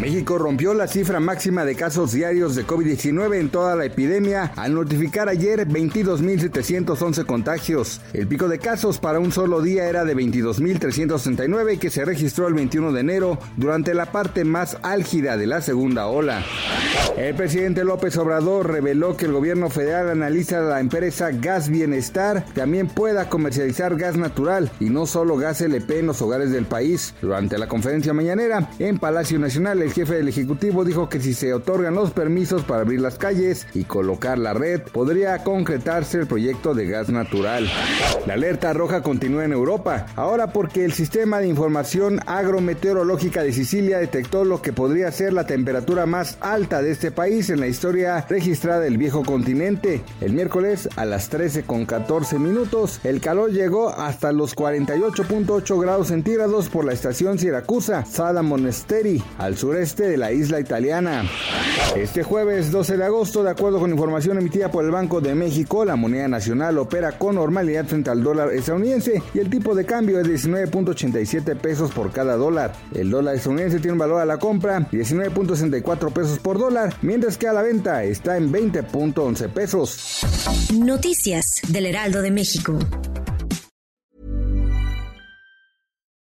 México rompió la cifra máxima de casos diarios de COVID-19 en toda la epidemia al notificar ayer 22.711 contagios. El pico de casos para un solo día era de 22.369 que se registró el 21 de enero durante la parte más álgida de la segunda ola. El presidente López Obrador reveló que el gobierno federal analiza la empresa Gas Bienestar también pueda comercializar gas natural y no solo gas LP en los hogares del país. Durante la conferencia mañanera en Palacio Nacional, el jefe del Ejecutivo dijo que si se otorgan los permisos para abrir las calles y colocar la red, podría concretarse el proyecto de gas natural. La alerta roja continúa en Europa, ahora porque el sistema de información agrometeorológica de Sicilia detectó lo que podría ser la temperatura más alta de este país en la historia registrada del viejo continente. El miércoles a las 13 con 14 minutos, el calor llegó hasta los 48.8 grados centígrados por la estación Siracusa, Sada Monasteri, al sur este de la isla italiana. Este jueves 12 de agosto, de acuerdo con información emitida por el Banco de México, la moneda nacional opera con normalidad frente al dólar estadounidense y el tipo de cambio es 19.87 pesos por cada dólar. El dólar estadounidense tiene un valor a la compra 19.64 pesos por dólar, mientras que a la venta está en 20.11 pesos. Noticias del Heraldo de México.